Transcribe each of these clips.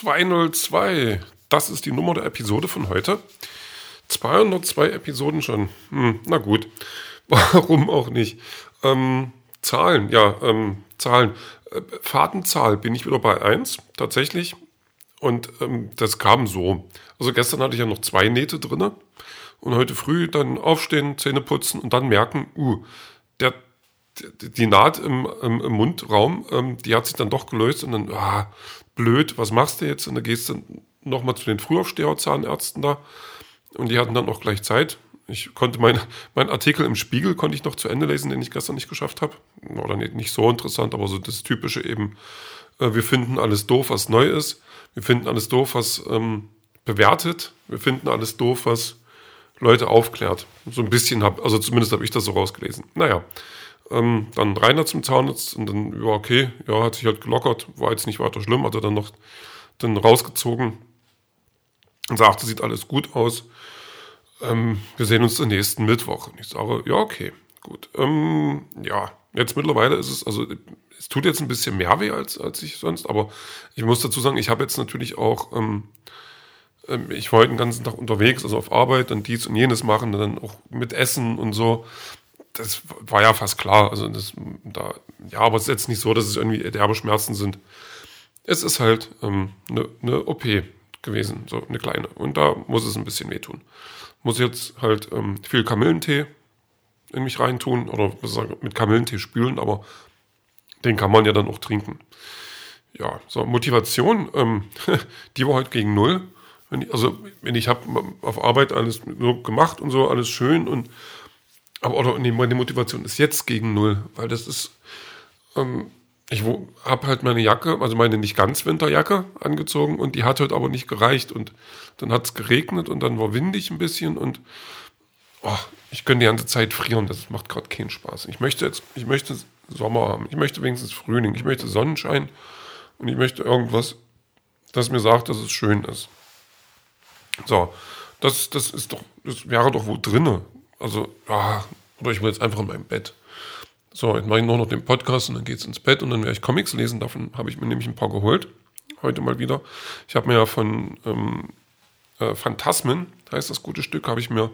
202. Das ist die Nummer der Episode von heute. 202 Episoden schon. Hm, na gut. Warum auch nicht? Ähm, Zahlen, ja, ähm, Zahlen. Äh, Fahrtenzahl bin ich wieder bei 1, tatsächlich. Und ähm, das kam so. Also gestern hatte ich ja noch zwei Nähte drinne und heute früh dann aufstehen, Zähne putzen und dann merken, uh, der, die Naht im, im, im Mundraum, ähm, die hat sich dann doch gelöst und dann, ah, blöd, was machst du jetzt? Und dann gehst du nochmal zu den Frühaufsteher-Zahnärzten da und die hatten dann auch gleich Zeit. Ich konnte meinen mein Artikel im Spiegel konnte ich noch zu Ende lesen, den ich gestern nicht geschafft habe. Oder nicht, nicht so interessant, aber so das Typische eben, äh, wir finden alles doof, was neu ist. Wir finden alles doof, was ähm, bewertet. Wir finden alles doof, was Leute aufklärt. So ein bisschen habe, also zumindest habe ich das so rausgelesen. Naja, ähm, dann Rainer zum Zahnarzt und dann, ja, okay, ja, hat sich halt gelockert, war jetzt nicht weiter schlimm, hat er dann noch dann rausgezogen und sagte, sieht alles gut aus. Ähm, wir sehen uns den nächsten Mittwoch. Und ich sage, ja, okay, gut. Ähm, ja, jetzt mittlerweile ist es, also es tut jetzt ein bisschen mehr weh als, als ich sonst, aber ich muss dazu sagen, ich habe jetzt natürlich auch, ähm, ähm ich war heute den ganzen Tag unterwegs, also auf Arbeit, dann dies und jenes machen, dann auch mit Essen und so das war ja fast klar. Also das, da, ja, aber es ist jetzt nicht so, dass es irgendwie derbe Schmerzen sind. Es ist halt ähm, eine, eine OP gewesen, so eine kleine. Und da muss es ein bisschen wehtun. Muss jetzt halt ähm, viel Kamillentee in mich reintun oder mit Kamillentee spülen, aber den kann man ja dann auch trinken. Ja, so Motivation, ähm, die war heute gegen null. Wenn ich, also wenn ich habe auf Arbeit alles so gemacht und so, alles schön und aber oder nee, meine Motivation ist jetzt gegen null, weil das ist, ähm, ich habe halt meine Jacke, also meine nicht ganz Winterjacke angezogen und die hat heute aber nicht gereicht und dann hat es geregnet und dann war windig ein bisschen und oh, ich könnte die ganze Zeit frieren, das macht gerade keinen Spaß. Ich möchte jetzt, ich möchte Sommer haben, ich möchte wenigstens Frühling, ich möchte Sonnenschein und ich möchte irgendwas, das mir sagt, dass es schön ist. So, das, das ist doch, das wäre doch wo drinne. Also, ja, oder ich will jetzt einfach in meinem Bett. So, jetzt mache ich nur noch den Podcast und dann geht's ins Bett und dann werde ich Comics lesen. Davon habe ich mir nämlich ein paar geholt. Heute mal wieder. Ich habe mir ja von ähm, äh, Phantasmen, heißt das gute Stück, habe ich mir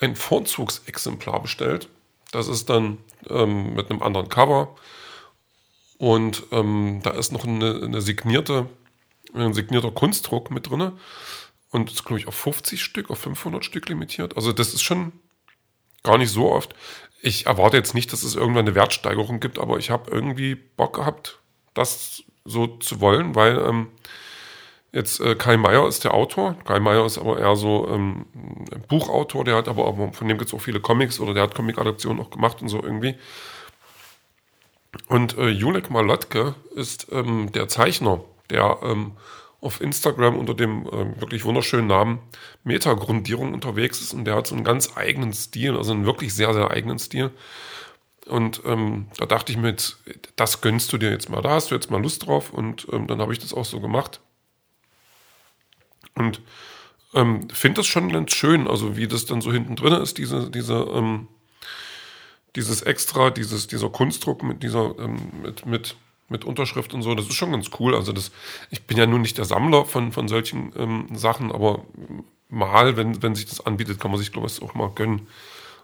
ein Vorzugsexemplar bestellt. Das ist dann ähm, mit einem anderen Cover. Und ähm, da ist noch eine, eine signierte, ein signierter Kunstdruck mit drin. Und das ist, glaube ich, auf 50 Stück, auf 500 Stück limitiert. Also das ist schon gar nicht so oft. Ich erwarte jetzt nicht, dass es irgendwann eine Wertsteigerung gibt, aber ich habe irgendwie Bock gehabt, das so zu wollen, weil ähm, jetzt äh, Kai Meier ist der Autor. Kai Meier ist aber eher so ähm, Buchautor, der hat aber auch, von dem gibt es auch viele Comics oder der hat Comic-Adaptionen auch gemacht und so irgendwie. Und äh, Julek Malotke ist ähm, der Zeichner, der ähm, auf Instagram unter dem äh, wirklich wunderschönen Namen Metagrundierung unterwegs ist und der hat so einen ganz eigenen Stil, also einen wirklich sehr, sehr eigenen Stil. Und ähm, da dachte ich mir jetzt, das gönnst du dir jetzt mal, da hast du jetzt mal Lust drauf und ähm, dann habe ich das auch so gemacht. Und ähm, finde das schon ganz schön, also wie das dann so hinten drin ist, diese, diese, ähm, dieses Extra, dieses, dieser Kunstdruck mit dieser, ähm, mit, mit mit Unterschrift und so. Das ist schon ganz cool. Also das, ich bin ja nun nicht der Sammler von, von solchen ähm, Sachen, aber mal, wenn, wenn sich das anbietet, kann man sich, glaube ich, auch mal gönnen.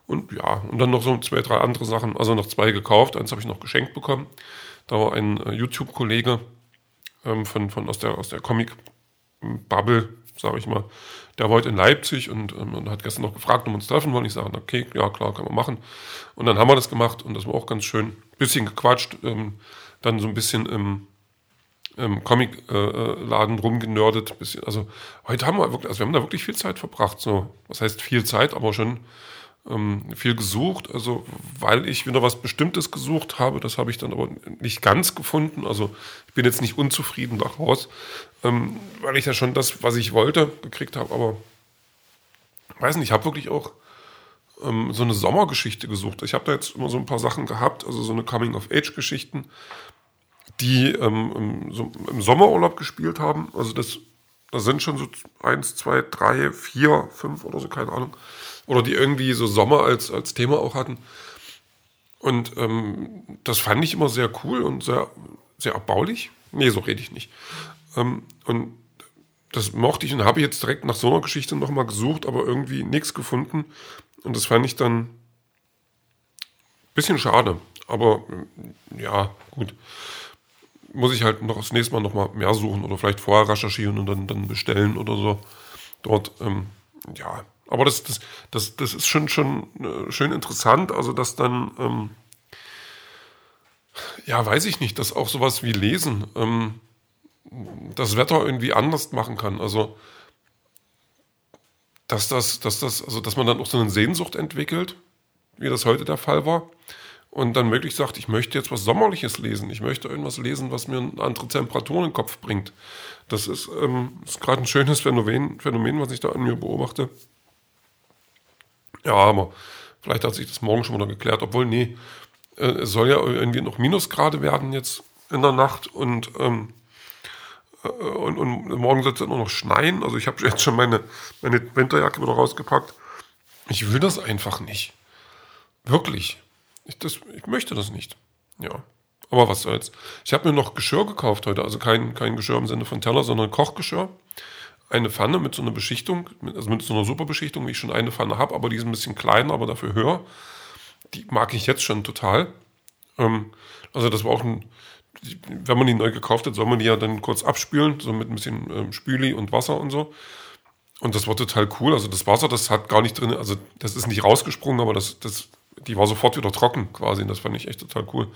Und ja, und dann noch so zwei, drei andere Sachen. Also noch zwei gekauft, eins habe ich noch geschenkt bekommen. Da war ein äh, YouTube-Kollege ähm, von, von aus der, aus der Comic-Bubble, sage ich mal, der war heute in Leipzig und, ähm, und, hat gestern noch gefragt, ob wir uns treffen wollen. Ich sage, okay, ja klar, kann man machen. Und dann haben wir das gemacht und das war auch ganz schön. Bisschen gequatscht, ähm, dann so ein bisschen im, im Comic-Laden äh, rumgenördet. Bisschen, also heute haben wir wirklich, also wir haben da wirklich viel Zeit verbracht. So, was heißt viel Zeit, aber schon ähm, viel gesucht. Also weil ich wieder was Bestimmtes gesucht habe, das habe ich dann aber nicht ganz gefunden. Also ich bin jetzt nicht unzufrieden daraus, ähm, weil ich ja schon das, was ich wollte, gekriegt habe. Aber weiß nicht, ich habe wirklich auch ähm, so eine Sommergeschichte gesucht. Ich habe da jetzt immer so ein paar Sachen gehabt, also so eine Coming-of-Age-Geschichten, die ähm, so im, Sommerurlaub gespielt haben. Also das, das sind schon so eins, zwei, drei, vier, fünf oder so, keine Ahnung. Oder die irgendwie so Sommer als, als Thema auch hatten. Und ähm, das fand ich immer sehr cool und sehr, sehr erbaulich. Nee, so rede ich nicht. Ähm, und das mochte ich und habe jetzt direkt nach so einer Geschichte nochmal gesucht, aber irgendwie nichts gefunden. Und das fand ich dann ein bisschen schade. Aber ja, gut. Muss ich halt noch das nächste Mal nochmal mehr suchen oder vielleicht vorher recherchieren und dann, dann bestellen oder so. Dort, ähm, ja. Aber das, das, das, das ist schon, schon äh, schön interessant. Also, dass dann, ähm, ja, weiß ich nicht, dass auch sowas wie Lesen ähm, das Wetter irgendwie anders machen kann. Also, dass das, dass das, also dass man dann auch so eine Sehnsucht entwickelt, wie das heute der Fall war, und dann wirklich sagt, ich möchte jetzt was Sommerliches lesen, ich möchte irgendwas lesen, was mir eine andere Temperatur in den Kopf bringt. Das ist, ähm, ist gerade ein schönes Phänomen, Phänomen, was ich da an mir beobachte. Ja, aber vielleicht hat sich das morgen schon wieder geklärt, obwohl, nee, äh, es soll ja irgendwie noch Minusgrade werden jetzt in der Nacht und ähm, äh, und, und morgen soll es nur noch schneien. Also ich habe jetzt schon meine, meine Winterjacke wieder rausgepackt. Ich will das einfach nicht. Wirklich. Ich, das, ich möchte das nicht. Ja. Aber was soll's. Ich habe mir noch Geschirr gekauft heute. Also kein, kein Geschirr im Sinne von Teller, sondern Kochgeschirr. Eine Pfanne mit so einer Beschichtung, also mit so einer Superbeschichtung, wie ich schon eine Pfanne habe, aber die ist ein bisschen kleiner, aber dafür höher. Die mag ich jetzt schon total. Ähm, also das war auch ein, wenn man die neu gekauft hat, soll man die ja dann kurz abspülen, so mit ein bisschen ähm, Spüli und Wasser und so. Und das war total cool. Also das Wasser, das hat gar nicht drin, also das ist nicht rausgesprungen, aber das, das, die war sofort wieder trocken quasi. Und das fand ich echt total cool.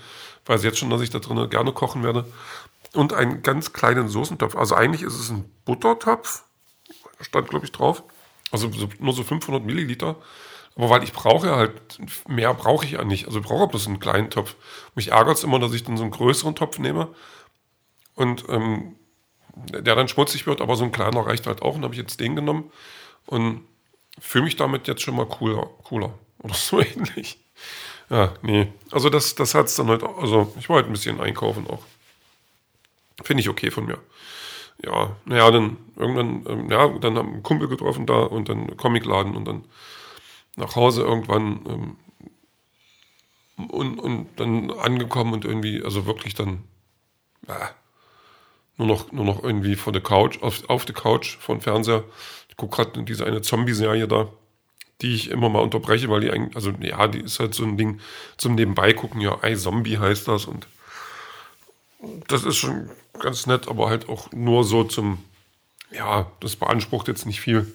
Ich weiß jetzt schon, dass ich da drin gerne kochen werde. Und einen ganz kleinen Soßentopf. Also eigentlich ist es ein Buttertopf. Stand, glaube ich, drauf. Also so, nur so 500 Milliliter. Aber weil ich brauche ja halt, mehr brauche ich ja nicht. Also ich brauche bloß einen kleinen Topf. Mich ärgert es immer, dass ich dann so einen größeren Topf nehme und ähm, der dann schmutzig wird, aber so ein kleiner reicht halt auch. Und habe ich jetzt den genommen und fühle mich damit jetzt schon mal cooler, cooler oder so ähnlich. Ja, nee. Also das, das hat es dann halt, also ich war halt ein bisschen einkaufen auch. Finde ich okay von mir. Ja, naja, dann irgendwann, ähm, ja, dann haben einen Kumpel getroffen da und dann Comicladen und dann nach Hause irgendwann ähm, und, und dann angekommen und irgendwie, also wirklich dann äh, nur, noch, nur noch irgendwie vor der Couch, auf, auf der Couch vor dem Fernseher. Ich gucke gerade diese eine Zombie-Serie da, die ich immer mal unterbreche, weil die eigentlich, also ja, die ist halt so ein Ding zum Nebenbei gucken, ja, I Zombie heißt das und das ist schon ganz nett, aber halt auch nur so zum, ja, das beansprucht jetzt nicht viel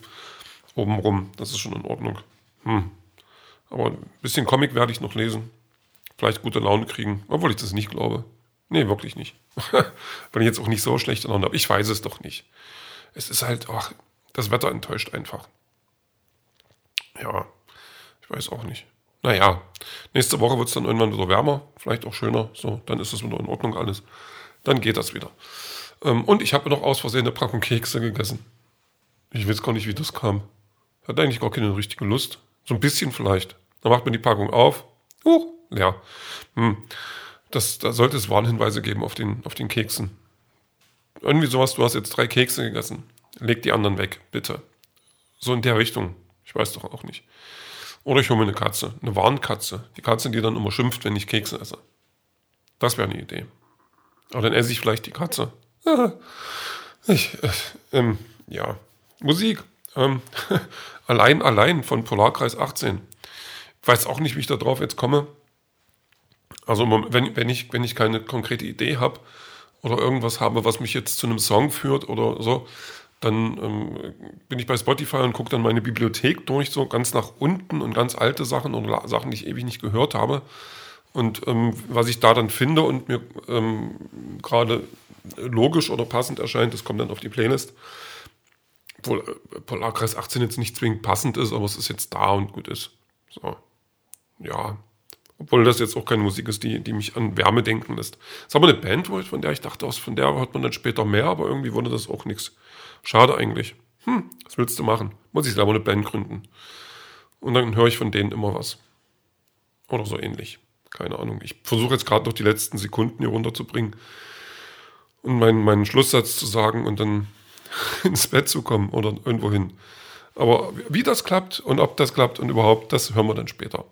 obenrum, das ist schon in Ordnung. Hm. Aber ein bisschen Comic werde ich noch lesen. Vielleicht gute Laune kriegen, obwohl ich das nicht glaube. Nee, wirklich nicht. Weil ich jetzt auch nicht so schlechte Laune habe. Ich weiß es doch nicht. Es ist halt, ach, das Wetter enttäuscht einfach. Ja, ich weiß auch nicht. Naja, nächste Woche wird es dann irgendwann wieder wärmer, vielleicht auch schöner. So, dann ist es wieder in Ordnung alles. Dann geht das wieder. Ähm, und ich habe noch aus Versehen eine Packung Kekse gegessen. Ich weiß gar nicht, wie das kam. Hat eigentlich gar keine richtige Lust. So ein bisschen vielleicht. Dann macht man die Packung auf. Uh, leer. Hm. Das, da sollte es Warnhinweise geben auf den, auf den Keksen. Irgendwie sowas, du hast jetzt drei Kekse gegessen. Leg die anderen weg, bitte. So in der Richtung. Ich weiß doch auch nicht. Oder ich hole mir eine Katze, eine Warnkatze. Die Katze, die dann immer schimpft, wenn ich Kekse esse. Das wäre eine Idee. Aber dann esse ich vielleicht die Katze. Ich, äh, ähm, ja, Musik. Ähm, allein, allein von Polarkreis 18. Ich weiß auch nicht, wie ich da drauf jetzt komme. Also wenn, wenn, ich, wenn ich keine konkrete Idee habe oder irgendwas habe, was mich jetzt zu einem Song führt oder so, dann ähm, bin ich bei Spotify und gucke dann meine Bibliothek durch, so ganz nach unten und ganz alte Sachen und Sachen, die ich ewig nicht gehört habe. Und ähm, was ich da dann finde und mir ähm, gerade logisch oder passend erscheint, das kommt dann auf die Playlist. Obwohl äh, Polarkreis 18 jetzt nicht zwingend passend ist, aber es ist jetzt da und gut ist. So. Ja. Obwohl das jetzt auch keine Musik ist, die, die mich an Wärme denken lässt. Das ist aber eine Band, von der ich dachte, von der hört man dann später mehr, aber irgendwie wurde das auch nichts. Schade eigentlich. Hm, was willst du machen? Muss ich selber eine Band gründen. Und dann höre ich von denen immer was. Oder so ähnlich. Keine Ahnung. Ich versuche jetzt gerade noch die letzten Sekunden hier runterzubringen und meinen, meinen Schlusssatz zu sagen und dann ins Bett zu kommen oder irgendwo hin. Aber wie das klappt und ob das klappt und überhaupt, das hören wir dann später.